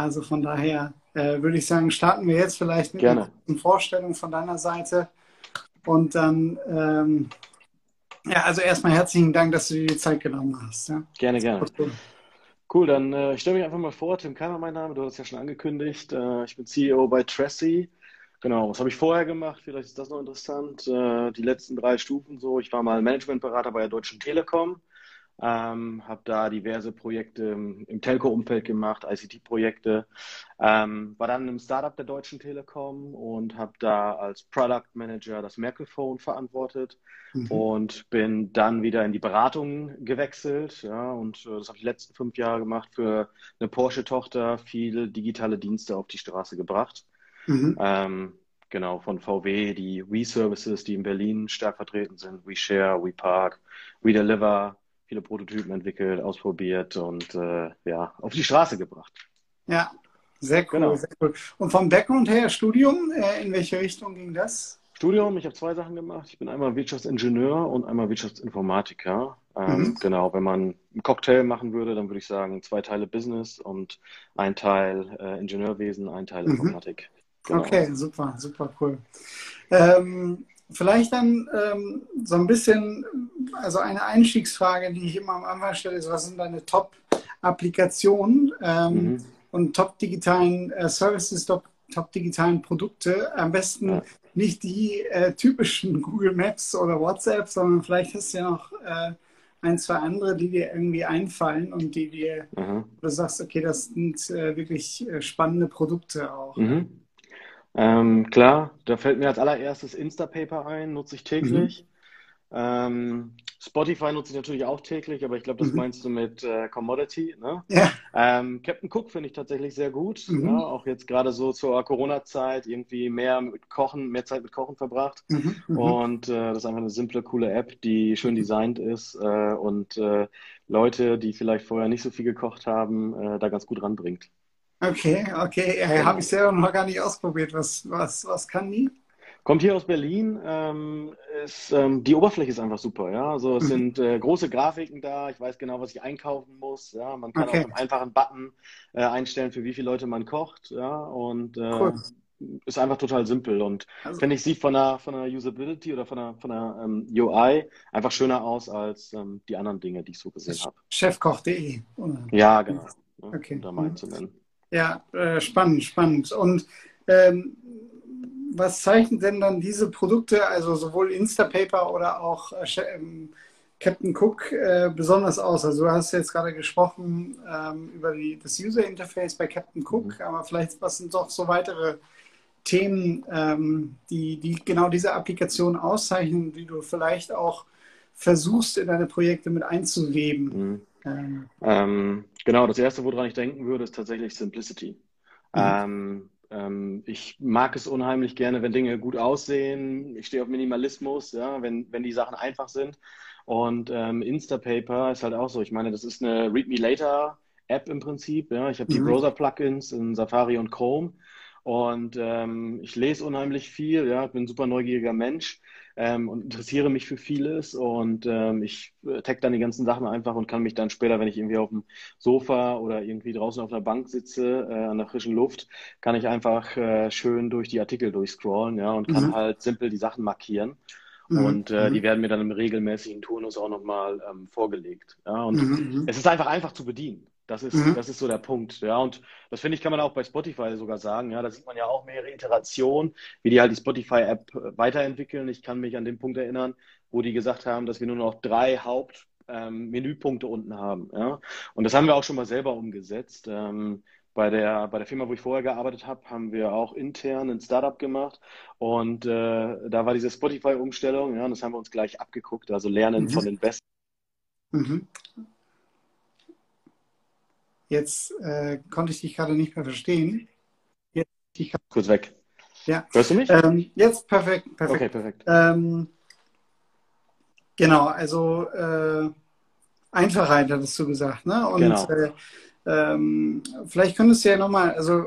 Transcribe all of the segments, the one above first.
Also von daher äh, würde ich sagen, starten wir jetzt vielleicht mit Gerne. einer Vorstellung von deiner Seite. Und dann, ähm, ja, also erstmal herzlichen Dank, dass du dir die Zeit genommen hast. Ja? Gerne, gerne. Cool, dann äh, ich stelle mich einfach mal vor. Tim Keimer, mein Name, du hast es ja schon angekündigt. Äh, ich bin CEO bei Tracy. Genau, was habe ich vorher gemacht? Vielleicht ist das noch interessant. Äh, die letzten drei Stufen so. Ich war mal Managementberater bei der Deutschen Telekom. Ähm, habe da diverse Projekte im, Telco-Umfeld gemacht, ICT-Projekte. Ähm, war dann im Startup der Deutschen Telekom und habe da als Product Manager das Merkel Phone verantwortet mhm. und bin dann wieder in die Beratung gewechselt. Ja, und äh, das habe ich die letzten fünf Jahre gemacht für eine Porsche-Tochter, viele digitale Dienste auf die Straße gebracht. Mhm. Ähm, genau, von VW, die We-Services, die in Berlin stark vertreten sind, WeShare, WePark, WeDeliver, viele Prototypen entwickelt, ausprobiert und äh, ja, auf die Straße gebracht. Ja, sehr cool, genau. sehr cool. Und vom Background her, Studium, äh, in welche Richtung ging das? Studium, ich habe zwei Sachen gemacht. Ich bin einmal Wirtschaftsingenieur und einmal Wirtschaftsinformatiker. Ähm, mhm. Genau, wenn man einen Cocktail machen würde, dann würde ich sagen, zwei Teile Business und ein Teil äh, Ingenieurwesen, ein Teil mhm. Informatik. Genau. Okay, super, super cool. Ähm, Vielleicht dann ähm, so ein bisschen, also eine Einstiegsfrage, die ich immer am Anfang stelle, ist, was sind deine Top-Applikationen ähm, mhm. und top-digitalen äh, Services, top-digitalen top Produkte? Am besten ja. nicht die äh, typischen Google Maps oder WhatsApp, sondern vielleicht hast du ja noch äh, ein, zwei andere, die dir irgendwie einfallen und die dir, mhm. du sagst, okay, das sind äh, wirklich äh, spannende Produkte auch. Mhm. Ähm, klar, da fällt mir als allererstes Instapaper ein, nutze ich täglich. Ähm, Spotify nutze ich natürlich auch täglich, aber ich glaube, das mhm. meinst du mit äh, Commodity. Ne? Ja. Ähm, Captain Cook finde ich tatsächlich sehr gut. Mhm. Ja, auch jetzt gerade so zur Corona-Zeit irgendwie mehr mit Kochen, mehr Zeit mit Kochen verbracht. Mhm. mhm. Und äh, das ist einfach eine simple, coole App, die schön designt ist äh, und äh, Leute, die vielleicht vorher nicht so viel gekocht haben, äh, da ganz gut ranbringt. Okay, okay. Ja, Habe ich selber noch gar nicht ausprobiert. Was, was, was kann die? Kommt hier aus Berlin. Ähm, ist, ähm, die Oberfläche ist einfach super. Ja? Also es mhm. sind äh, große Grafiken da. Ich weiß genau, was ich einkaufen muss. Ja? Man kann okay. auch einen einfachen Button äh, einstellen, für wie viele Leute man kocht. Ja? Und äh, cool. ist einfach total simpel. Und also, finde ich, sieht von der, von der Usability oder von der, von der ähm, UI einfach schöner aus als ähm, die anderen Dinge, die ich so gesehen habe. Chefkoch.de. Ja, genau. Okay. Um da mal mhm. zu nennen. Ja, äh, spannend, spannend. Und ähm, was zeichnet denn dann diese Produkte, also sowohl Instapaper oder auch äh, ähm, Captain Cook, äh, besonders aus? Also du hast jetzt gerade gesprochen ähm, über die, das User Interface bei Captain Cook, mhm. aber vielleicht was sind doch so weitere Themen, ähm, die, die genau diese Applikation auszeichnen, die du vielleicht auch versuchst in deine Projekte mit einzuweben? Mhm. Ähm, ähm, genau, das erste, woran ich denken würde, ist tatsächlich Simplicity. Mhm. Ähm, ähm, ich mag es unheimlich gerne, wenn Dinge gut aussehen. Ich stehe auf Minimalismus, ja, wenn, wenn die Sachen einfach sind. Und ähm, Instapaper ist halt auch so. Ich meine, das ist eine Read Me Later App im Prinzip. Ja. Ich habe die mhm. Browser-Plugins in Safari und Chrome. Und ähm, ich lese unheimlich viel, ja, bin ein super neugieriger Mensch ähm, und interessiere mich für vieles und ähm, ich äh, tag dann die ganzen Sachen einfach und kann mich dann später, wenn ich irgendwie auf dem Sofa oder irgendwie draußen auf einer Bank sitze, äh, an der frischen Luft, kann ich einfach äh, schön durch die Artikel durchscrollen, ja, und kann mhm. halt simpel die Sachen markieren. Mhm. Und äh, mhm. die werden mir dann im regelmäßigen Turnus auch nochmal ähm, vorgelegt. Ja, und mhm. mhm. es ist einfach einfach zu bedienen. Das ist, mhm. das ist so der Punkt. Ja, und das finde ich, kann man auch bei Spotify sogar sagen. Ja, da sieht man ja auch mehrere Iterationen, wie die halt die Spotify-App äh, weiterentwickeln. Ich kann mich an den Punkt erinnern, wo die gesagt haben, dass wir nur noch drei Hauptmenüpunkte ähm, unten haben. Ja, und das haben wir auch schon mal selber umgesetzt. Ähm, bei der, bei der Firma, wo ich vorher gearbeitet habe, haben wir auch intern ein Startup gemacht und äh, da war diese Spotify-Umstellung, ja, und das haben wir uns gleich abgeguckt, also lernen mhm. von den Besten. Mhm. Jetzt äh, konnte ich dich gerade nicht mehr verstehen. Jetzt, ich Kurz weg. Ja. Hörst du mich? Ähm, jetzt perfekt, perfekt. Okay, perfekt. Ähm, genau, also äh, Einfachheit hattest du gesagt, ne? Und genau. äh, ähm, vielleicht könntest du ja nochmal, also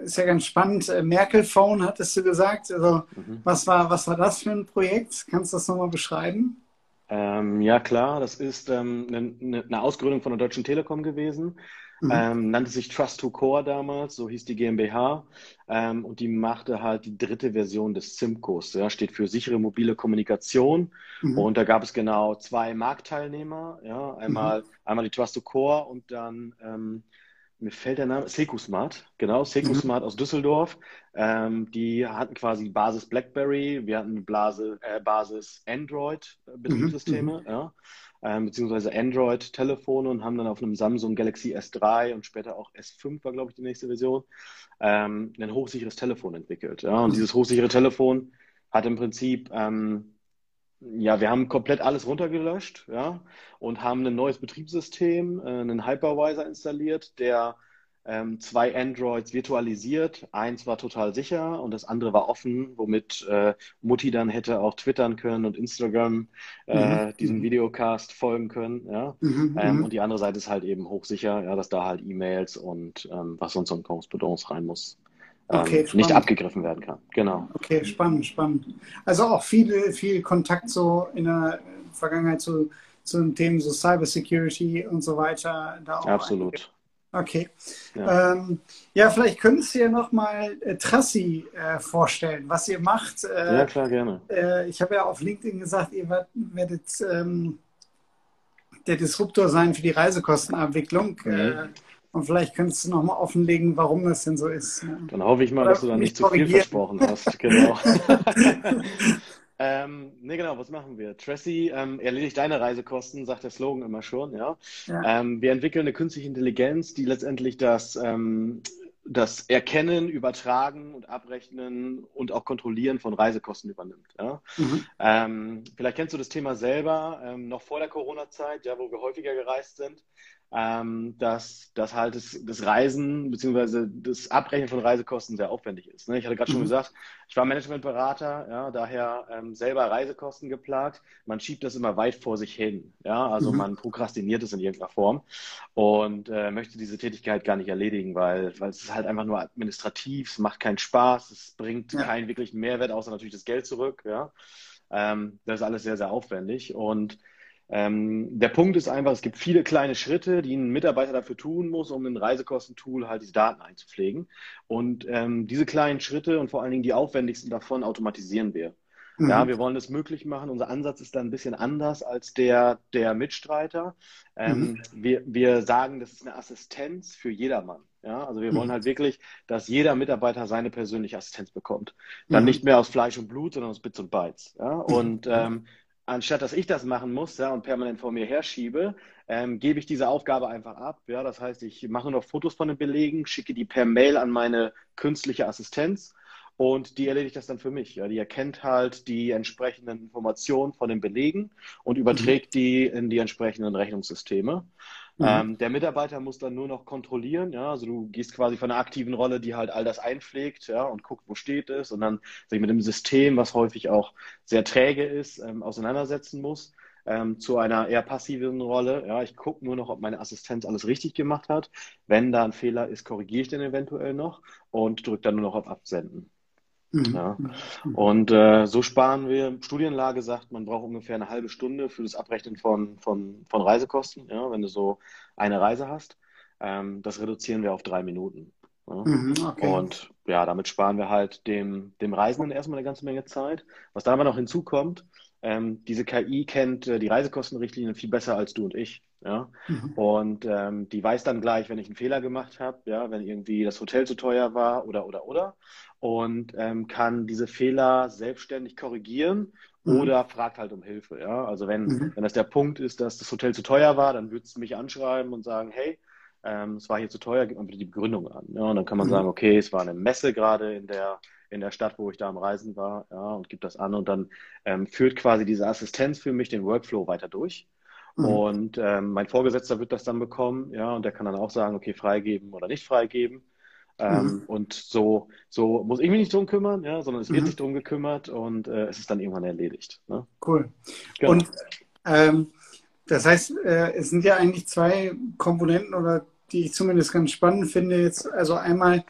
äh, ist ja ganz spannend, äh, Merkel Phone hattest du gesagt. Also mhm. was war, was war das für ein Projekt? Kannst du das nochmal beschreiben? Ähm, ja, klar, das ist ähm, eine, eine, Ausgründung von der Deutschen Telekom gewesen. Mhm. Ähm, nannte sich Trust to Core damals, so hieß die GmbH. Ähm, und die machte halt die dritte Version des SIMCOs. Ja, steht für sichere mobile Kommunikation. Mhm. Und da gab es genau zwei Marktteilnehmer. Ja, einmal, mhm. einmal die Trust to Core und dann ähm, mir fällt der Name, Secusmart, genau, Secusmart mhm. aus Düsseldorf. Ähm, die hatten quasi Basis BlackBerry, wir hatten Blase, äh, Basis Android-Betriebssysteme, mhm. ja, ähm, beziehungsweise Android-Telefone und haben dann auf einem Samsung Galaxy S3 und später auch S5 war, glaube ich, die nächste Version, ähm, ein hochsicheres Telefon entwickelt. Ja, und mhm. dieses hochsichere Telefon hat im Prinzip ähm, ja, wir haben komplett alles runtergelöscht, ja, und haben ein neues Betriebssystem, äh, einen Hypervisor installiert, der ähm, zwei Androids virtualisiert. Eins war total sicher und das andere war offen, womit äh, Mutti dann hätte auch twittern können und Instagram äh, mhm. diesem mhm. Videocast folgen können, ja. Mhm, ähm, mhm. und die andere Seite ist halt eben hochsicher, ja, dass da halt E-Mails und ähm, was sonst so ein Correspondence rein muss okay, ähm, nicht abgegriffen werden kann. Genau. Okay, spannend, spannend. Also auch viel, viel Kontakt so in der Vergangenheit zu, zu den Themen so Cybersecurity und so weiter. Da auch Absolut. Okay. Ja. Ähm, ja, vielleicht könntest du ja nochmal äh, Trassi äh, vorstellen, was ihr macht. Äh, ja, klar, gerne. Äh, ich habe ja auf LinkedIn gesagt, ihr werdet ähm, der Disruptor sein für die Reisekostenabwicklung. Mhm. Und vielleicht könntest du nochmal offenlegen, warum das denn so ist. Dann hoffe ich mal, Oder dass du da nicht zu viel versprochen hast. Genau. ähm, ne, genau, was machen wir? Tracy ähm, erledigt deine Reisekosten, sagt der Slogan immer schon. Ja? ja. Ähm, wir entwickeln eine künstliche Intelligenz, die letztendlich das, ähm, das Erkennen, Übertragen und Abrechnen und auch Kontrollieren von Reisekosten übernimmt. Ja? Mhm. Ähm, vielleicht kennst du das Thema selber, ähm, noch vor der Corona-Zeit, ja, wo wir häufiger gereist sind ähm, dass, dass halt das, das Reisen bzw. das Abrechnen von Reisekosten sehr aufwendig ist. Ne? Ich hatte gerade schon mhm. gesagt, ich war Managementberater, ja, daher ähm, selber Reisekosten geplagt. Man schiebt das immer weit vor sich hin. Ja? Also mhm. man prokrastiniert es in irgendeiner Form und äh, möchte diese Tätigkeit gar nicht erledigen, weil, weil es ist halt einfach nur administrativ, es macht keinen Spaß, es bringt ja. keinen wirklichen Mehrwert, außer natürlich das Geld zurück. Ja? Ähm, das ist alles sehr, sehr aufwendig und ähm, der Punkt ist einfach, es gibt viele kleine Schritte, die ein Mitarbeiter dafür tun muss, um ein Reisekostentool halt diese Daten einzupflegen. Und ähm, diese kleinen Schritte und vor allen Dingen die aufwendigsten davon automatisieren wir. Mhm. Ja, wir wollen das möglich machen. Unser Ansatz ist da ein bisschen anders als der der Mitstreiter. Ähm, mhm. wir, wir sagen, das ist eine Assistenz für jedermann. Ja, also wir wollen mhm. halt wirklich, dass jeder Mitarbeiter seine persönliche Assistenz bekommt. Dann mhm. nicht mehr aus Fleisch und Blut, sondern aus Bits und Bytes. Ja, und ähm, anstatt dass ich das machen muss ja, und permanent vor mir herschiebe, ähm, gebe ich diese Aufgabe einfach ab. Ja, das heißt, ich mache nur noch Fotos von den Belegen, schicke die per Mail an meine künstliche Assistenz und die erledigt das dann für mich. Ja, die erkennt halt die entsprechenden Informationen von den Belegen und überträgt mhm. die in die entsprechenden Rechnungssysteme. Mhm. Ähm, der Mitarbeiter muss dann nur noch kontrollieren, ja, also du gehst quasi von einer aktiven Rolle, die halt all das einpflegt, ja, und guckt, wo steht es und dann sich mit dem System, was häufig auch sehr träge ist, ähm, auseinandersetzen muss, ähm, zu einer eher passiven Rolle. Ja, ich gucke nur noch, ob meine Assistenz alles richtig gemacht hat. Wenn da ein Fehler ist, korrigiere ich den eventuell noch und drücke dann nur noch auf Absenden. Mhm. Ja. Mhm. Und äh, so sparen wir, Studienlage sagt, man braucht ungefähr eine halbe Stunde für das Abrechnen von, von, von Reisekosten, ja, wenn du so eine Reise hast. Ähm, das reduzieren wir auf drei Minuten. Ja. Mhm, okay. Und ja, damit sparen wir halt dem, dem Reisenden erstmal eine ganze Menge Zeit. Was da aber noch hinzukommt, ähm, diese KI kennt äh, die Reisekostenrichtlinien viel besser als du und ich. Ja? Mhm. Und ähm, die weiß dann gleich, wenn ich einen Fehler gemacht habe, ja, wenn irgendwie das Hotel zu teuer war oder oder oder und ähm, kann diese Fehler selbstständig korrigieren mhm. oder fragt halt um Hilfe. Ja? Also wenn, mhm. wenn das der Punkt ist, dass das Hotel zu teuer war, dann würdest du mich anschreiben und sagen, hey, ähm, es war hier zu teuer, gib mal bitte die Begründung an. Ja? Und dann kann man mhm. sagen, okay, es war eine Messe gerade in der in der Stadt, wo ich da am Reisen war, ja, und gibt das an und dann ähm, führt quasi diese Assistenz für mich den Workflow weiter durch. Mhm. Und ähm, mein Vorgesetzter wird das dann bekommen, ja, und der kann dann auch sagen, okay, freigeben oder nicht freigeben. Ähm, mhm. Und so, so muss ich mich nicht drum kümmern, ja, sondern es wird mhm. sich drum gekümmert und äh, es ist dann irgendwann erledigt. Ne? Cool. Genau. Und ähm, das heißt, äh, es sind ja eigentlich zwei Komponenten oder die ich zumindest ganz spannend finde. Jetzt also einmal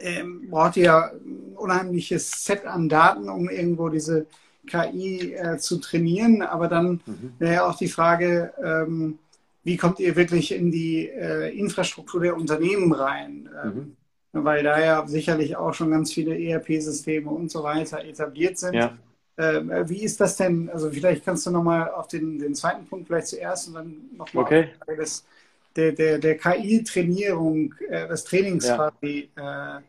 ähm, braucht ihr ja ein unheimliches Set an Daten, um irgendwo diese KI äh, zu trainieren. Aber dann mhm. wäre ja auch die Frage, ähm, wie kommt ihr wirklich in die äh, Infrastruktur der Unternehmen rein? Ähm, mhm. Weil da ja sicherlich auch schon ganz viele ERP-Systeme und so weiter etabliert sind. Ja. Ähm, äh, wie ist das denn? Also vielleicht kannst du nochmal auf den, den zweiten Punkt vielleicht zuerst und dann nochmal okay. das, der, der, der KI-Trainierung, äh, des Trainings ja. quasi äh,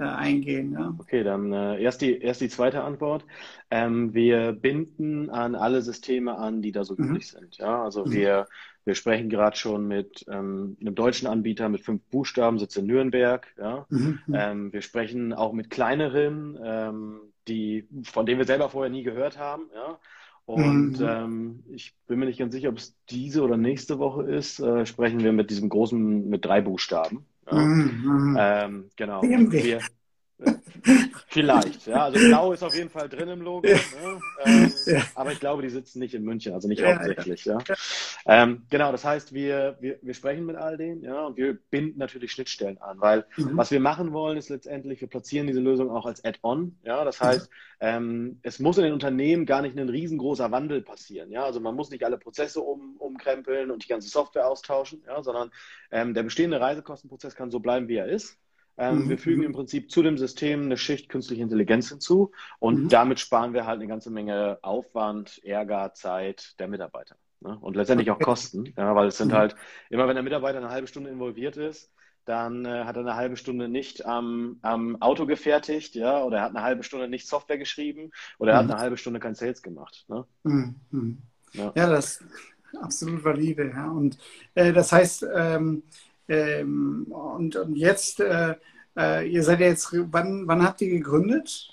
äh, eingehen. Ja? Okay, dann äh, erst, die, erst die zweite Antwort. Ähm, wir binden an alle Systeme an, die da so mhm. üblich sind. Ja? Also mhm. wir, wir sprechen gerade schon mit ähm, einem deutschen Anbieter mit fünf Buchstaben, sitzt in Nürnberg. Ja? Mhm. mhm. Ähm, wir sprechen auch mit kleineren, ähm, die, von denen wir selber vorher nie gehört haben. Ja? Und mhm. ähm, ich bin mir nicht ganz sicher, ob es diese oder nächste Woche ist, äh, sprechen wir mit diesem großen, mit drei Buchstaben. Ja. Mhm. Ähm, genau. Wir, Vielleicht, ja. Also Blau ist auf jeden Fall drin im Logo. Ne? Ähm, ja. Aber ich glaube, die sitzen nicht in München, also nicht ja, hauptsächlich, ja. ja. Ähm, genau, das heißt, wir, wir, wir sprechen mit all denen, ja, und wir binden natürlich Schnittstellen an, weil mhm. was wir machen wollen, ist letztendlich, wir platzieren diese Lösung auch als Add-on, ja. Das heißt, mhm. ähm, es muss in den Unternehmen gar nicht ein riesengroßer Wandel passieren, ja. Also man muss nicht alle Prozesse um, umkrempeln und die ganze Software austauschen, ja, sondern ähm, der bestehende Reisekostenprozess kann so bleiben, wie er ist. Ähm, mhm. Wir fügen im Prinzip zu dem System eine Schicht künstliche Intelligenz hinzu und mhm. damit sparen wir halt eine ganze Menge Aufwand, Ärger, Zeit der Mitarbeiter. Ne? Und letztendlich auch Kosten, ja, weil es sind mhm. halt, immer wenn der Mitarbeiter eine halbe Stunde involviert ist, dann äh, hat er eine halbe Stunde nicht am, am Auto gefertigt, ja, oder er hat eine halbe Stunde nicht Software geschrieben oder er hat mhm. eine halbe Stunde kein Sales gemacht. Ne? Mhm. Ja. ja. das ist absolut valide. Ja. Und äh, das heißt, ähm, ähm, und, und jetzt, äh, äh, ihr seid ja jetzt, wann, wann habt ihr gegründet?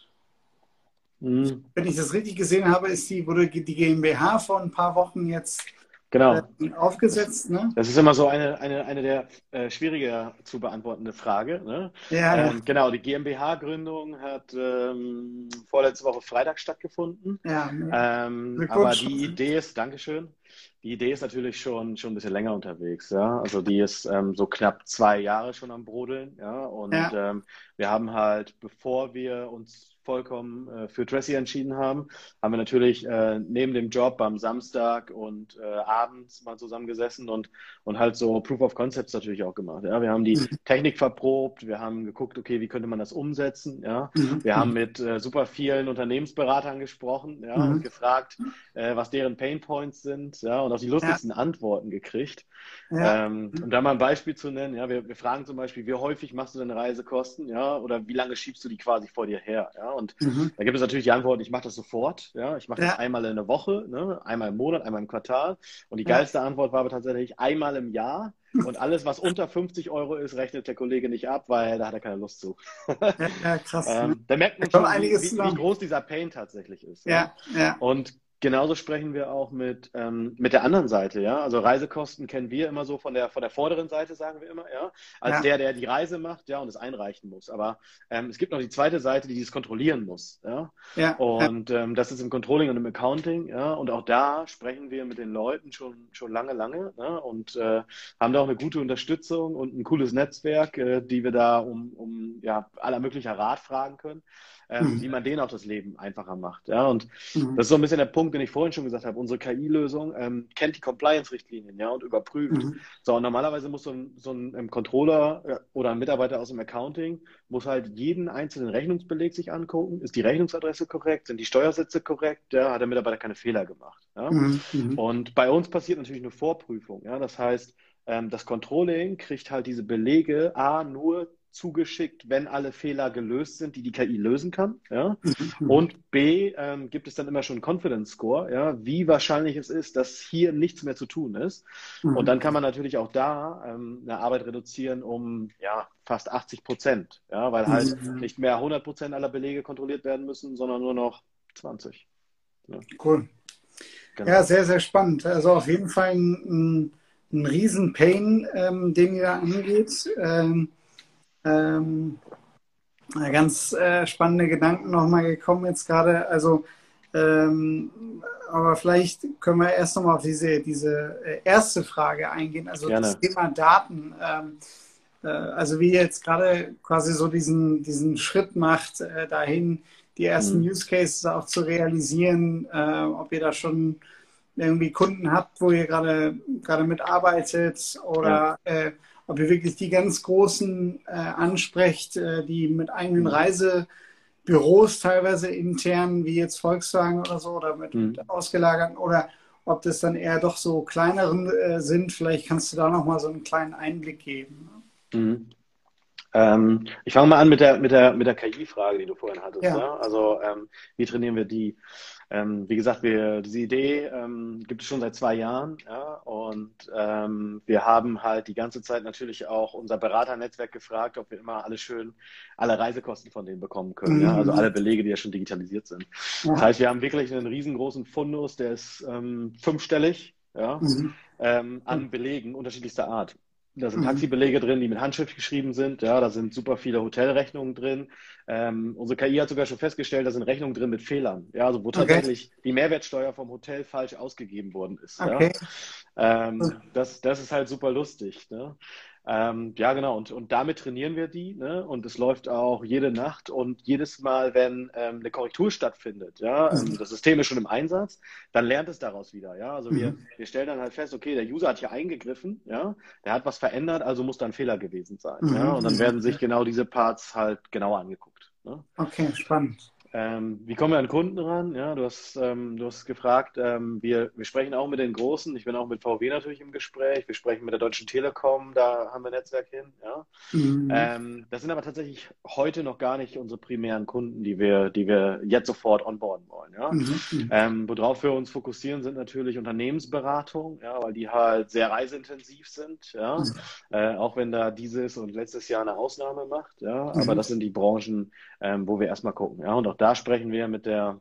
Mhm. Wenn ich das richtig gesehen habe, ist die, wurde die GmbH vor ein paar Wochen jetzt genau. äh, aufgesetzt. Ne? Das ist immer so eine, eine, eine der äh, schwieriger zu beantwortende Frage. Ne? Ja, ähm, genau, die GmbH-Gründung hat ähm, vorletzte Woche Freitag stattgefunden. Ja, ähm, aber die Idee ist, Dankeschön, die Idee ist natürlich schon, schon ein bisschen länger unterwegs, ja. Also die ist ähm, so knapp zwei Jahre schon am Brodeln, ja. Und ja. Ähm, wir haben halt, bevor wir uns vollkommen äh, für Tracy entschieden haben, haben wir natürlich äh, neben dem Job am Samstag und äh, abends mal zusammengesessen und, und halt so Proof of Concepts natürlich auch gemacht. Ja? Wir haben die mhm. Technik verprobt, wir haben geguckt, okay, wie könnte man das umsetzen. Ja? Mhm. Wir haben mit äh, super vielen Unternehmensberatern gesprochen ja? Mhm. und gefragt, äh, was deren Pain Points sind ja? Und auch die lustigsten ja. Antworten gekriegt. Ja. Ähm, um da mal ein Beispiel zu nennen, ja, wir, wir fragen zum Beispiel, wie häufig machst du deine Reisekosten, ja, oder wie lange schiebst du die quasi vor dir her, ja, und mhm. da gibt es natürlich die Antwort, ich mache das sofort, ja, ich mache ja. das einmal in der Woche, ne, einmal im Monat, einmal im Quartal, und die geilste Antwort war aber tatsächlich einmal im Jahr, und alles, was unter 50 Euro ist, rechnet der Kollege nicht ab, weil da hat er keine Lust zu. ja, krass. ähm, ne? da merkt man schon, wie, wie, wie, groß dieser Pain tatsächlich ist. Ja, ja. Und Genauso sprechen wir auch mit, ähm, mit der anderen Seite, ja. Also Reisekosten kennen wir immer so von der, von der vorderen Seite, sagen wir immer, ja. Als ja. der, der die Reise macht, ja, und es einreichen muss. Aber ähm, es gibt noch die zweite Seite, die dies kontrollieren muss, ja. ja. Und ähm, das ist im Controlling und im Accounting, ja. Und auch da sprechen wir mit den Leuten schon, schon lange, lange, ne? Und äh, haben da auch eine gute Unterstützung und ein cooles Netzwerk, äh, die wir da um, um ja, aller möglicher Rat fragen können ähm, mhm. wie man denen auch das Leben einfacher macht. Ja, und mhm. das ist so ein bisschen der Punkt, den ich vorhin schon gesagt habe. Unsere KI-Lösung ähm, kennt die Compliance-Richtlinien, ja, und überprüft. Mhm. So, und normalerweise muss so ein, so ein, ein Controller äh, oder ein Mitarbeiter aus dem Accounting muss halt jeden einzelnen Rechnungsbeleg sich angucken. Ist die Rechnungsadresse korrekt? Sind die Steuersätze korrekt? Ja, hat der Mitarbeiter keine Fehler gemacht. Ja? Mhm. Mhm. Und bei uns passiert natürlich eine Vorprüfung. Ja, das heißt, ähm, das Controlling kriegt halt diese Belege A nur zugeschickt, wenn alle Fehler gelöst sind, die die KI lösen kann. Ja? Mhm. Und B, ähm, gibt es dann immer schon einen Confidence Score, ja? wie wahrscheinlich es ist, dass hier nichts mehr zu tun ist. Mhm. Und dann kann man natürlich auch da ähm, eine Arbeit reduzieren um ja, fast 80 Prozent, ja? weil halt mhm. nicht mehr 100 Prozent aller Belege kontrolliert werden müssen, sondern nur noch 20. Ja. Cool. Genau. Ja, sehr, sehr spannend. Also auf jeden Fall ein, ein, ein Riesen-Pain, ähm, den ihr da angeht. Ähm, ähm, ganz äh, spannende Gedanken nochmal gekommen jetzt gerade. Also, ähm, aber vielleicht können wir erst nochmal auf diese, diese äh, erste Frage eingehen, also Gerne. das Thema Daten. Ähm, äh, also wie ihr jetzt gerade quasi so diesen, diesen Schritt macht, äh, dahin die ersten mhm. Use Cases auch zu realisieren, äh, ob ihr da schon irgendwie Kunden habt, wo ihr gerade gerade mitarbeitet oder ja. Ob ihr wirklich die ganz großen äh, ansprecht, äh, die mit eigenen mhm. Reisebüros teilweise intern, wie jetzt Volkswagen oder so, oder mit, mhm. mit ausgelagerten, oder ob das dann eher doch so kleineren äh, sind. Vielleicht kannst du da nochmal so einen kleinen Einblick geben. Mhm. Ähm, ich fange mal an mit der, mit der, mit der KI-Frage, die du vorhin hattest. Ja. Ja? Also, ähm, wie trainieren wir die? Ähm, wie gesagt, wir, diese Idee ähm, gibt es schon seit zwei Jahren. Ja? Und ähm, wir haben halt die ganze Zeit natürlich auch unser Beraternetzwerk gefragt, ob wir immer alle schön alle Reisekosten von denen bekommen können. Mhm. Ja? Also alle Belege, die ja schon digitalisiert sind. Das heißt, wir haben wirklich einen riesengroßen Fundus, der ist ähm, fünfstellig ja? Mhm. an Belegen unterschiedlichster Art. Da sind mhm. Taxibelege drin, die mit Handschrift geschrieben sind. Ja, da sind super viele Hotelrechnungen drin. Ähm, unsere KI hat sogar schon festgestellt, da sind Rechnungen drin mit Fehlern. Ja, also wo okay. tatsächlich die Mehrwertsteuer vom Hotel falsch ausgegeben worden ist. Okay. Ja? Ähm, das, das ist halt super lustig. Ne? Ähm, ja, genau. Und, und damit trainieren wir die. Ne? Und es läuft auch jede Nacht und jedes Mal, wenn ähm, eine Korrektur stattfindet, ja, ähm, mhm. das System ist schon im Einsatz, dann lernt es daraus wieder. Ja, also mhm. wir, wir stellen dann halt fest, okay, der User hat hier eingegriffen, ja, der hat was verändert, also muss da ein Fehler gewesen sein. Mhm. Ja, und dann werden sich genau diese Parts halt genauer angeguckt. Ne? Okay, spannend. Ähm, wie kommen wir an Kunden ran? Ja, du hast, ähm, du hast gefragt, ähm, wir, wir sprechen auch mit den Großen. Ich bin auch mit VW natürlich im Gespräch. Wir sprechen mit der Deutschen Telekom, da haben wir Netzwerk hin. Ja. Mhm. Ähm, das sind aber tatsächlich heute noch gar nicht unsere primären Kunden, die wir, die wir jetzt sofort onboarden wollen. Ja. Mhm. mhm. Ähm, worauf wir uns fokussieren, sind natürlich Unternehmensberatung, ja, weil die halt sehr reiseintensiv sind. Ja. Mhm. Äh, auch wenn da dieses und letztes Jahr eine Ausnahme macht. Ja. Aber mhm. das sind die Branchen, ähm, wo wir erstmal gucken. Ja. Und auch da sprechen wir mit der,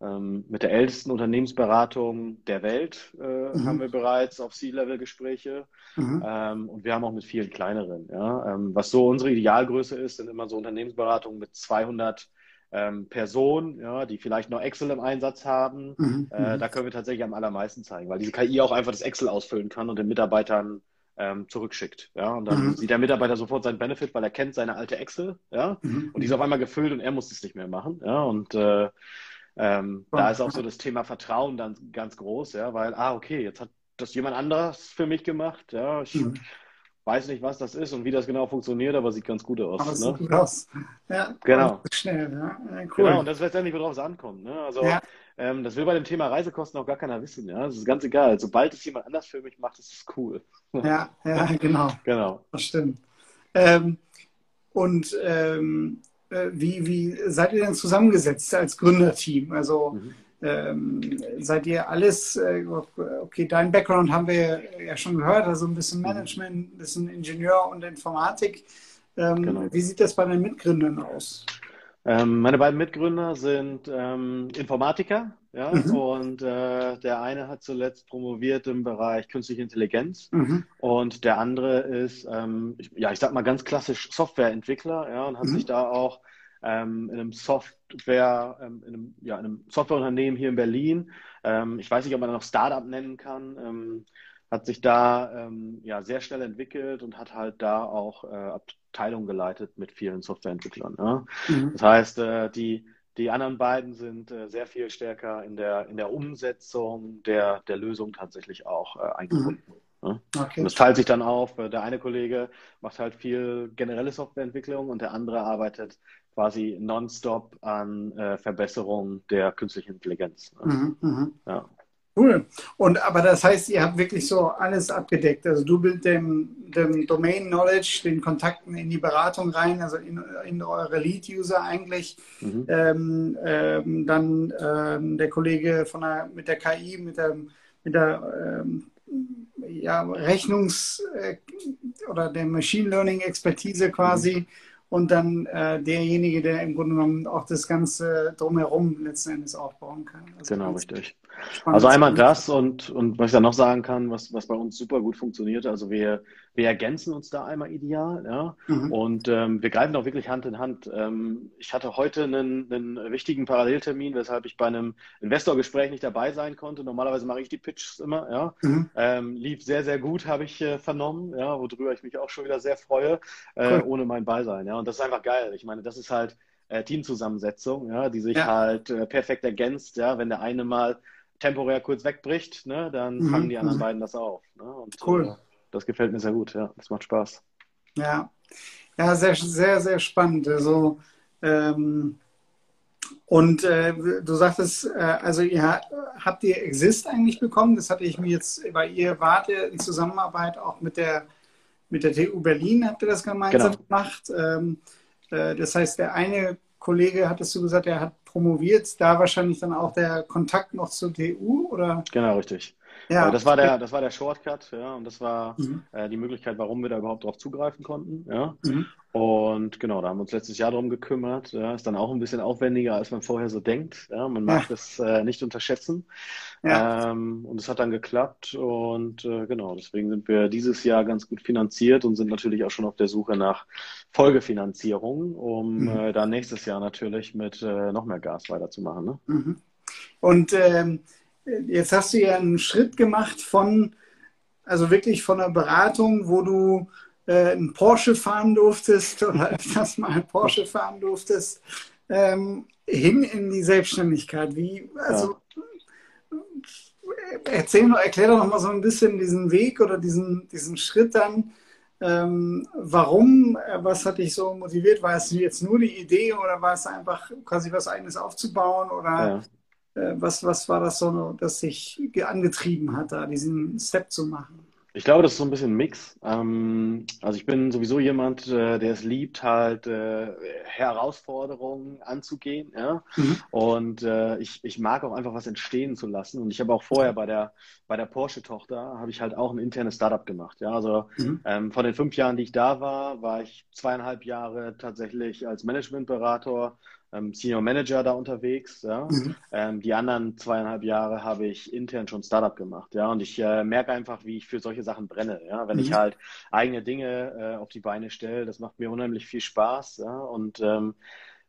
ähm, mit der ältesten Unternehmensberatung der Welt, äh, mhm. haben wir bereits auf C-Level-Gespräche. Mhm. Ähm, und wir haben auch mit vielen kleineren. Ja? Ähm, was so unsere Idealgröße ist, sind immer so Unternehmensberatungen mit 200 ähm, Personen, ja, die vielleicht noch Excel im Einsatz haben. Mhm. Äh, mhm. da können wir tatsächlich am allermeisten zeigen, weil diese KI auch einfach das Excel ausfüllen kann und den Mitarbeitern ähm, zurückschickt. Ja, und dann mhm. sieht der Mitarbeiter sofort seinen Benefit, weil er kennt seine alte Excel, ja, mhm. und die ist auf einmal gefüllt und er muss es nicht mehr machen. Ja, und äh, ähm, da ist auch so das Thema Vertrauen dann ganz groß, ja, weil, ah, okay, jetzt hat das jemand anderes für mich gemacht, ja, ich mhm. Weiß nicht, was das ist und wie das genau funktioniert, aber sieht ganz gut aus. Aber ne? sieht gut aus. Ja, genau. Schnell, ja. Cool. Genau, und das ist letztendlich, worauf es ankommt. Ne? Also ja. Ähm, das will bei dem Thema Reisekosten auch gar keiner wissen. Ja, das ist ganz egal. Sobald es jemand anders für mich macht, ist es cool. Ja, ja, genau. genau. Das stimmt. Ähm, und ähm, äh, wie, wie seid ihr denn zusammengesetzt als Gründerteam? Also mhm. Ähm, seid ihr alles, äh, okay, dein Background haben wir ja schon gehört, also ein bisschen mhm. Management, ein bisschen Ingenieur und Informatik. Ähm, genau. Wie sieht das bei den Mitgründern aus? Ähm, meine beiden Mitgründer sind ähm, Informatiker, ja, mhm. und äh, der eine hat zuletzt promoviert im Bereich künstliche Intelligenz mhm. und der andere ist, ähm, ja, ich sag mal ganz klassisch Softwareentwickler, ja, und hat mhm. sich da auch ähm, in einem Software, ähm, in einem, ja, in einem Softwareunternehmen hier in Berlin, ähm, ich weiß nicht, ob man noch Startup nennen kann, ähm, hat sich da ähm, ja sehr schnell entwickelt und hat halt da auch äh, Abteilung geleitet mit vielen Softwareentwicklern. Ne? Mhm. Das heißt, äh, die, die anderen beiden sind äh, sehr viel stärker in der, in der Umsetzung der, der Lösung tatsächlich auch äh, eingebunden. Mhm. Ne? Okay. Und das teilt sich dann auf. Äh, der eine Kollege macht halt viel generelle Softwareentwicklung und der andere arbeitet quasi nonstop an äh, Verbesserung der künstlichen Intelligenz. Mhm, mh. ja. Cool. Und aber das heißt, ihr habt wirklich so alles abgedeckt. Also du mit dem, dem Domain Knowledge, den Kontakten in die Beratung rein, also in, in eure Lead-User eigentlich. Mhm. Ähm, ähm, dann ähm, der Kollege von der, mit der KI, mit der, mit der ähm, ja, Rechnungs- äh, oder der Machine Learning Expertise quasi. Mhm. Und dann äh, derjenige, der im Grunde genommen auch das Ganze drumherum letzten Endes aufbauen kann. Also genau, richtig. Also einmal das und, und was ich dann noch sagen kann, was, was bei uns super gut funktioniert. Also wir, wir ergänzen uns da einmal ideal, ja. Mhm. Und ähm, wir greifen auch wirklich Hand in Hand. Ähm, ich hatte heute einen, einen wichtigen Paralleltermin, weshalb ich bei einem Investorgespräch nicht dabei sein konnte. Normalerweise mache ich die Pitches immer, ja. Mhm. Ähm, lief sehr, sehr gut, habe ich äh, vernommen, ja, worüber ich mich auch schon wieder sehr freue, äh, cool. ohne mein Beisein. Ja. Und das ist einfach geil. Ich meine, das ist halt äh, Teamzusammensetzung, ja, die sich ja. halt äh, perfekt ergänzt, ja, wenn der eine mal temporär kurz wegbricht, ne, dann mhm. fangen die anderen mhm. beiden das auf. Ne? Und, cool. Äh, das gefällt mir sehr gut, ja. Das macht Spaß. Ja, ja, sehr, sehr, sehr spannend. Also, ähm, und äh, du sagtest, äh, also ihr habt ihr Exist eigentlich bekommen? Das hatte ich mir jetzt, weil ihr wart in Zusammenarbeit auch mit der mit der TU Berlin habt ihr das gemeinsam genau. gemacht. Ähm, äh, das heißt, der eine Kollege, hattest du gesagt, der hat promoviert, da wahrscheinlich dann auch der Kontakt noch zur TU, oder? Genau, richtig. Ja, das war der, das war der Shortcut, ja, und das war mhm. äh, die Möglichkeit, warum wir da überhaupt drauf zugreifen konnten, ja. Mhm. Und genau, da haben wir uns letztes Jahr darum gekümmert. Ja, ist dann auch ein bisschen aufwendiger, als man vorher so denkt. Ja, man mag ja. das äh, nicht unterschätzen. Ja. Ähm, und es hat dann geklappt. Und äh, genau, deswegen sind wir dieses Jahr ganz gut finanziert und sind natürlich auch schon auf der Suche nach Folgefinanzierung, um mhm. äh, dann nächstes Jahr natürlich mit äh, noch mehr Gas weiterzumachen. Ne? Mhm. Und ähm, jetzt hast du ja einen Schritt gemacht von, also wirklich von einer Beratung, wo du äh, einen Porsche fahren durftest oder öfters mal Porsche fahren durftest, ähm, hin in die Selbstständigkeit. Wie, also ja. erzähl noch, erklär doch noch mal so ein bisschen diesen Weg oder diesen, diesen Schritt dann. Ähm, warum, äh, was hat dich so motiviert? War es jetzt nur die Idee oder war es einfach quasi was eigenes aufzubauen oder ja. Äh, was, was war das so, das sich angetrieben hat, da diesen Step zu machen? Ich glaube, das ist so ein bisschen ein Mix. Ähm, also ich bin sowieso jemand, äh, der es liebt, halt äh, Herausforderungen anzugehen. Ja? Mhm. Und ich, ich mag auch einfach was entstehen zu lassen. Und ich habe auch vorher bei der, bei der Porsche-Tochter, habe ich halt auch ein internes Startup gemacht. Ja? Also mhm. ähm, von den fünf Jahren, die ich da war, war ich zweieinhalb Jahre tatsächlich als Managementberater Senior Manager da unterwegs. Ja. Mhm. Ähm, die anderen zweieinhalb Jahre habe ich intern schon Startup gemacht. Ja. Und ich äh, merke einfach, wie ich für solche Sachen brenne. Ja. Wenn mhm. ich halt eigene Dinge äh, auf die Beine stelle, das macht mir unheimlich viel Spaß. Ja. Und ähm,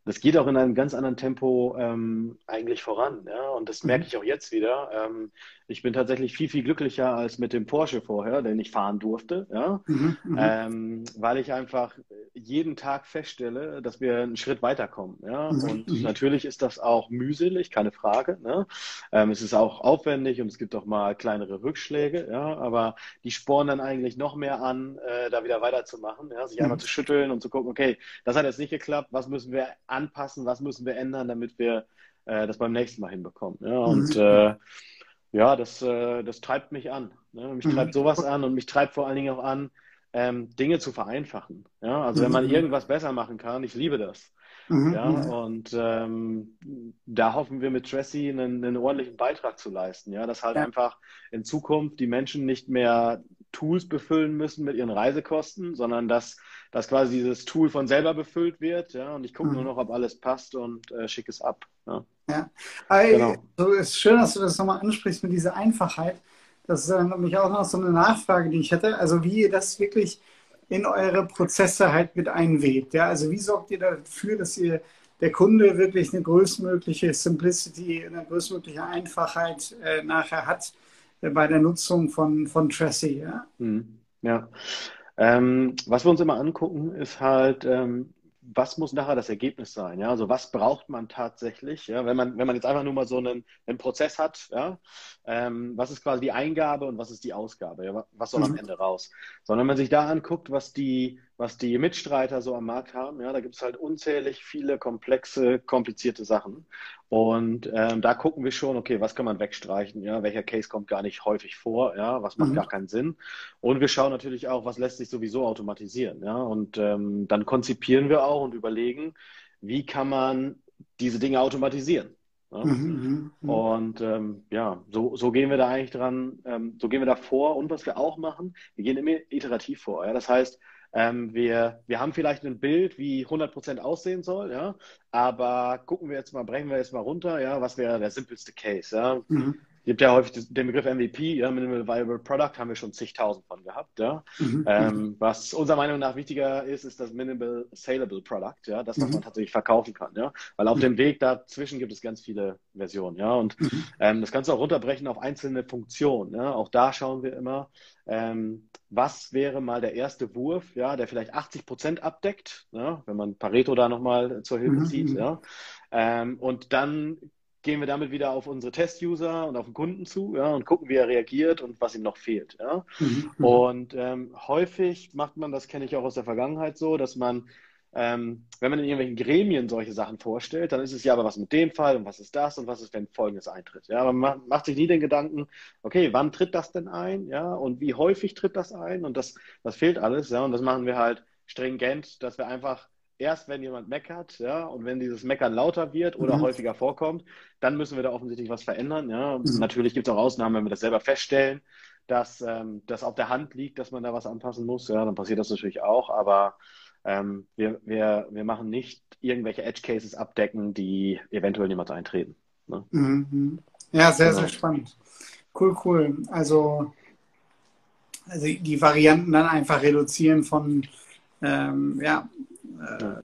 das geht auch in einem ganz anderen Tempo ähm, eigentlich voran. Ja? Und das merke mhm. ich auch jetzt wieder. Ähm, ich bin tatsächlich viel, viel glücklicher als mit dem Porsche vorher, den ich fahren durfte, ja? Mhm, mhm. ähm, weil ich einfach jeden Tag feststelle, dass wir einen Schritt weiterkommen. Ja? Mhm, und natürlich ist das auch mühselig, keine Frage. Ne? Ähm, es ist auch aufwendig und es gibt auch mal kleinere Rückschläge, ja? aber die spornen dann eigentlich noch mehr an, äh, da wieder weiterzumachen, ja? sich einmal mhm. zu schütteln und zu gucken, okay, das hat jetzt nicht geklappt, was müssen wir anpassen, was müssen wir ändern, damit wir äh, das beim nächsten Mal hinbekommen. Ja? Und äh, ja, das, äh, das treibt mich an. Ne? Mich mhm. treibt sowas an und mich treibt vor allen Dingen auch an, ähm, Dinge zu vereinfachen. Ja? Also wenn man mhm. irgendwas besser machen kann, ich liebe das. Mhm. Ja, mhm. und ähm, da hoffen wir mit Tracy einen, einen, ordentlichen Beitrag zu leisten. Ja, dass halt ja. einfach in Zukunft die Menschen nicht mehr Tools befüllen müssen mit ihren Reisekosten, sondern dass, dass quasi dieses Tool von selber befüllt wird. Ja, und ich gucke mhm. nur noch, ob alles passt und äh, schicke es ab. Ja. Ja, genau. so ist schön, dass du das nochmal ansprichst mit dieser Einfachheit. Das ist nämlich auch noch so eine Nachfrage, die ich hätte. Also wie ihr das wirklich in eure Prozesse halt mit einwebt. Ja, also wie sorgt ihr dafür, dass ihr der Kunde wirklich eine größtmögliche Simplicity, eine größtmögliche Einfachheit äh, nachher hat bei der Nutzung von, von Tracy? Ja. Mhm. ja. Ähm, was wir uns immer angucken, ist halt, ähm, was muss nachher das Ergebnis sein? Ja? Also was braucht man tatsächlich? Ja? Wenn, man, wenn man jetzt einfach nur mal so einen, einen Prozess hat, ja? Ähm, was ist quasi die Eingabe und was ist die Ausgabe? Ja? Was soll am mhm. Ende raus? Sondern wenn man sich da anguckt, was die, was die Mitstreiter so am Markt haben, ja, da gibt es halt unzählig viele komplexe, komplizierte Sachen. Und ähm, da gucken wir schon, okay, was kann man wegstreichen, ja, welcher Case kommt gar nicht häufig vor, ja, was macht mhm. gar keinen Sinn. Und wir schauen natürlich auch, was lässt sich sowieso automatisieren, ja. Und ähm, dann konzipieren wir auch und überlegen, wie kann man diese Dinge automatisieren. Ja? Mhm, mhm, mhm. und ähm, ja, so, so gehen wir da eigentlich dran, ähm, so gehen wir da vor. Und was wir auch machen, wir gehen immer iterativ vor. Ja? Das heißt, ähm, wir, wir haben vielleicht ein Bild, wie 100% aussehen soll, ja, aber gucken wir jetzt mal, brechen wir jetzt mal runter, ja, was wäre der simpelste Case, ja. Mhm. Gibt ja häufig den Begriff MVP, ja, Minimal Viable Product, haben wir schon zigtausend von gehabt. Ja. Mhm. Ähm, was unserer Meinung nach wichtiger ist, ist das Minimal Saleable Product, ja, das, was mhm. man tatsächlich verkaufen kann. Ja. Weil auf mhm. dem Weg dazwischen gibt es ganz viele Versionen. Ja. Und mhm. ähm, das kannst du auch runterbrechen auf einzelne Funktionen. Ja. Auch da schauen wir immer, ähm, was wäre mal der erste Wurf, ja, der vielleicht 80 Prozent abdeckt, ja, wenn man Pareto da nochmal zur Hilfe mhm. zieht. Ja. Ähm, und dann gehen wir damit wieder auf unsere Test-User und auf den Kunden zu ja, und gucken, wie er reagiert und was ihm noch fehlt. Ja. Mhm. Und ähm, häufig macht man, das kenne ich auch aus der Vergangenheit so, dass man, ähm, wenn man in irgendwelchen Gremien solche Sachen vorstellt, dann ist es ja aber was mit dem Fall und was ist das und was ist, wenn Folgendes eintritt. Ja, aber man macht sich nie den Gedanken, okay, wann tritt das denn ein? Ja, und wie häufig tritt das ein? Und das, das fehlt alles. Ja, und das machen wir halt stringent, dass wir einfach erst wenn jemand meckert, ja, und wenn dieses Meckern lauter wird oder mhm. häufiger vorkommt, dann müssen wir da offensichtlich was verändern. Ja. Mhm. Natürlich gibt es auch Ausnahmen, wenn wir das selber feststellen, dass ähm, das auf der Hand liegt, dass man da was anpassen muss, ja, dann passiert das natürlich auch, aber ähm, wir, wir, wir machen nicht irgendwelche Edge Cases abdecken, die eventuell niemals eintreten. Ne? Mhm. Ja, sehr, genau. sehr spannend. Cool, cool. Also, also die Varianten dann einfach reduzieren von ähm, ja, äh,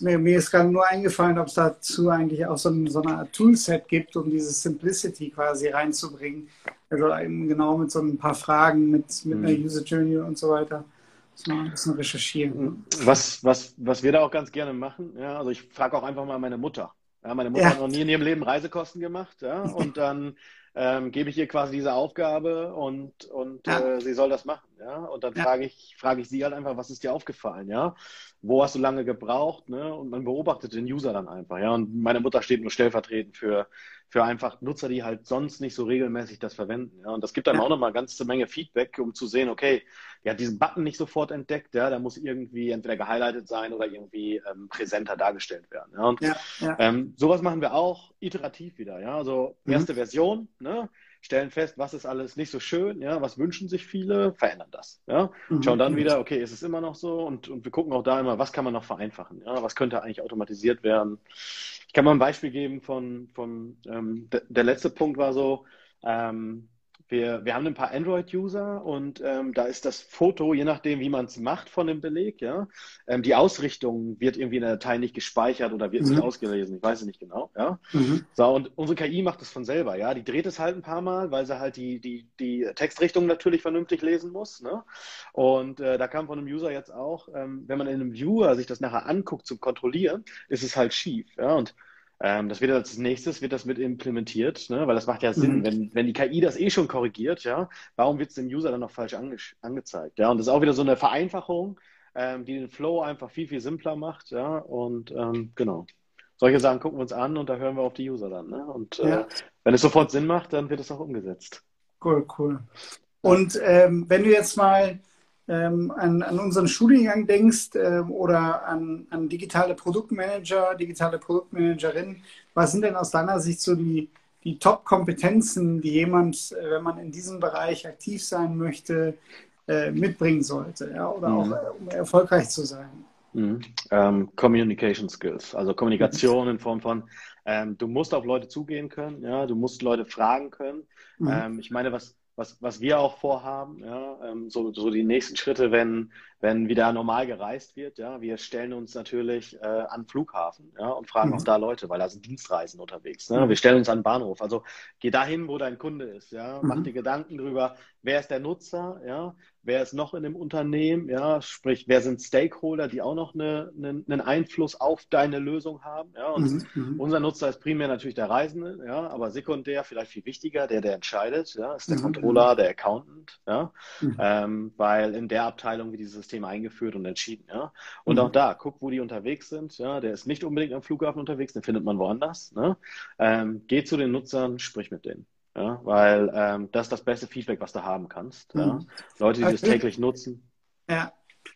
mir, mir, ist gerade nur eingefallen, ob es dazu eigentlich auch so, ein, so eine Art Toolset gibt, um diese Simplicity quasi reinzubringen. Also eben genau mit so ein paar Fragen, mit, mit mhm. einer User Journey und so weiter. Muss man ein bisschen recherchieren. Was, was, was wir da auch ganz gerne machen, ja, also ich frage auch einfach mal meine Mutter. Ja, meine Mutter ja. hat noch nie in ihrem Leben Reisekosten gemacht, ja, und dann ähm, gebe ich ihr quasi diese Aufgabe und, und ja. äh, sie soll das machen, ja. Und dann frage ich, frage ich sie halt einfach, was ist dir aufgefallen, ja? wo hast du lange gebraucht, ne? Und man beobachtet den User dann einfach, ja. Und meine Mutter steht nur stellvertretend für, für einfach Nutzer, die halt sonst nicht so regelmäßig das verwenden, ja. Und das gibt dann ja. auch nochmal ganz Menge Feedback, um zu sehen, okay, der hat diesen Button nicht sofort entdeckt, ja, der muss irgendwie entweder gehighlightet sein oder irgendwie ähm, präsenter dargestellt werden. Ja. Und ja, ja. Ähm, sowas machen wir auch iterativ wieder, ja. Also erste mhm. Version, ne? Stellen fest, was ist alles nicht so schön, ja, was wünschen sich viele, verändern das. Ja? Mhm. Schauen dann wieder, okay, ist es immer noch so und, und wir gucken auch da immer, was kann man noch vereinfachen, ja? was könnte eigentlich automatisiert werden. Ich kann mal ein Beispiel geben von, von ähm, der letzte Punkt war so, ähm, wir, wir haben ein paar Android-User und ähm, da ist das Foto, je nachdem, wie man es macht von dem Beleg, ja, ähm, die Ausrichtung wird irgendwie in der Datei nicht gespeichert oder wird mhm. nicht ausgelesen. Ich weiß es nicht genau, ja. Mhm. So, und unsere KI macht es von selber, ja. Die dreht es halt ein paar Mal, weil sie halt die, die, die Textrichtung natürlich vernünftig lesen muss, ne? Und äh, da kam von einem User jetzt auch, ähm, wenn man in einem Viewer sich das nachher anguckt zum Kontrollieren, ist es halt schief, ja. Und ähm, das wird als nächstes wird das mit implementiert, ne? weil das macht ja Sinn, mhm. wenn, wenn die KI das eh schon korrigiert, ja, warum wird es dem User dann noch falsch ange angezeigt? Ja, und das ist auch wieder so eine Vereinfachung, ähm, die den Flow einfach viel, viel simpler macht, ja, und ähm, genau. Solche Sachen gucken wir uns an und da hören wir auf die User dann. Ne? Und äh, ja. wenn es sofort Sinn macht, dann wird es auch umgesetzt. Cool, cool. Und ähm, wenn du jetzt mal ähm, an, an, unseren Studiengang denkst ähm, oder an, an, digitale Produktmanager, digitale Produktmanagerin, was sind denn aus deiner Sicht so die, die Top-Kompetenzen, die jemand, äh, wenn man in diesem Bereich aktiv sein möchte, äh, mitbringen sollte ja? oder mhm. auch äh, um erfolgreich zu sein? Mhm. Ähm, Communication Skills, also Kommunikation in Form von, ähm, du musst auf Leute zugehen können, ja, du musst Leute fragen können. Mhm. Ähm, ich meine, was, was, was wir auch vorhaben, ja, ähm, so, so die nächsten Schritte, wenn, wenn wieder normal gereist wird, ja, wir stellen uns natürlich äh, an Flughafen, ja, und fragen mhm. auch da Leute, weil da sind Dienstreisen unterwegs. Ne? Mhm. Wir stellen uns an den Bahnhof. Also geh dahin, wo dein Kunde ist, ja, mach mhm. dir Gedanken drüber, wer ist der Nutzer, ja, wer ist noch in dem Unternehmen, ja, sprich, wer sind Stakeholder, die auch noch eine, eine, einen Einfluss auf deine Lösung haben, ja, und mhm, mhm. unser Nutzer ist primär natürlich der Reisende, ja, aber sekundär, vielleicht viel wichtiger, der, der entscheidet, ja, ist der mhm. Controller, der Accountant, ja, ähm, weil in der Abteilung wird dieses System eingeführt und entschieden, ja, und mhm. auch da, guck, wo die unterwegs sind, ja, der ist nicht unbedingt am Flughafen unterwegs, den findet man woanders, ne, ähm, geh zu den Nutzern, sprich mit denen. Ja, weil ähm, das ist das beste Feedback, was du haben kannst. Mhm. Ja. Leute, die okay. das täglich nutzen. Ja.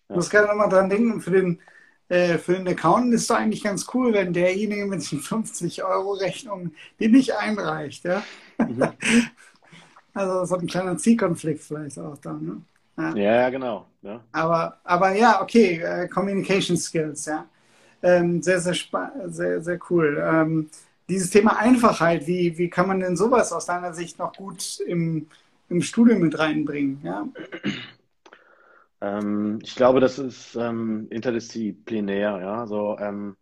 Ich muss gerne nochmal dran denken, für den, äh, für den Account ist es eigentlich ganz cool, wenn derjenige mit den 50-Euro-Rechnung die nicht einreicht. Ja? Mhm. also so ein kleiner Zielkonflikt vielleicht auch da. Ne? Ja. ja, genau. Ja. Aber, aber ja, okay, äh, Communication Skills, ja. Ähm, sehr, sehr, sehr, sehr cool. Ähm, dieses Thema Einfachheit, wie, wie kann man denn sowas aus deiner Sicht noch gut im, im Studium mit reinbringen? Ja? Ähm, ich glaube, das ist ähm, interdisziplinär. Ja? So, ähm,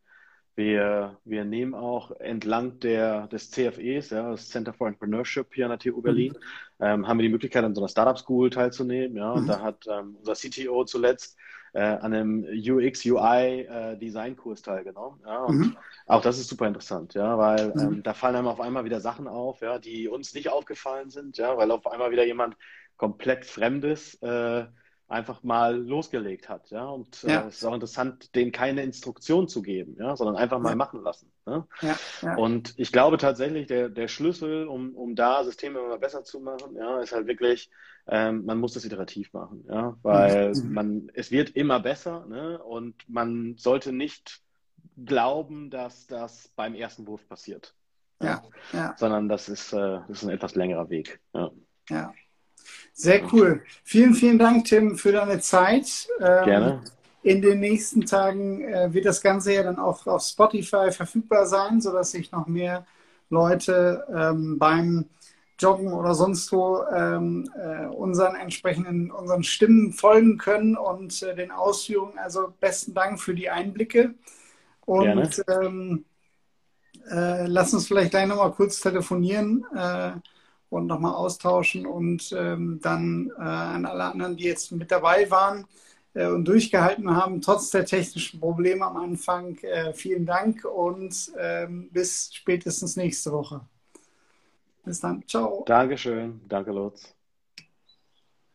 wir, wir nehmen auch entlang der, des CFEs, ja, das Center for Entrepreneurship hier an der TU Berlin, mhm. Ähm, haben wir die Möglichkeit, an so einer Startup School teilzunehmen. Ja, und mhm. da hat ähm, unser CTO zuletzt äh, an einem UX, UI äh, Design-Kurs teilgenommen. Ja, und mhm. auch das ist super interessant, ja, weil mhm. ähm, da fallen einem auf einmal wieder Sachen auf, ja, die uns nicht aufgefallen sind, ja, weil auf einmal wieder jemand komplett Fremdes äh, einfach mal losgelegt hat. Ja? Und äh, ja. es ist auch interessant, denen keine Instruktion zu geben, ja? sondern einfach mal ja. machen lassen. Ne? Ja, ja. Und ich glaube tatsächlich, der, der Schlüssel, um, um da Systeme immer besser zu machen, ja, ist halt wirklich, ähm, man muss das iterativ machen. Ja? Weil mhm. man, es wird immer besser ne? und man sollte nicht glauben, dass das beim ersten Wurf passiert. Ja, ja. Sondern das ist, äh, das ist ein etwas längerer Weg. Ja. Sehr cool. Vielen, vielen Dank, Tim, für deine Zeit. Ähm, Gerne. In den nächsten Tagen äh, wird das Ganze ja dann auch auf Spotify verfügbar sein, sodass sich noch mehr Leute ähm, beim Joggen oder sonst wo ähm, äh, unseren entsprechenden, unseren Stimmen folgen können und äh, den Ausführungen. Also besten Dank für die Einblicke. Und ähm, äh, lass uns vielleicht gleich nochmal kurz telefonieren. Und nochmal austauschen und ähm, dann äh, an alle anderen, die jetzt mit dabei waren äh, und durchgehalten haben, trotz der technischen Probleme am Anfang. Äh, vielen Dank und ähm, bis spätestens nächste Woche. Bis dann. Ciao. Dankeschön. Danke, Lutz.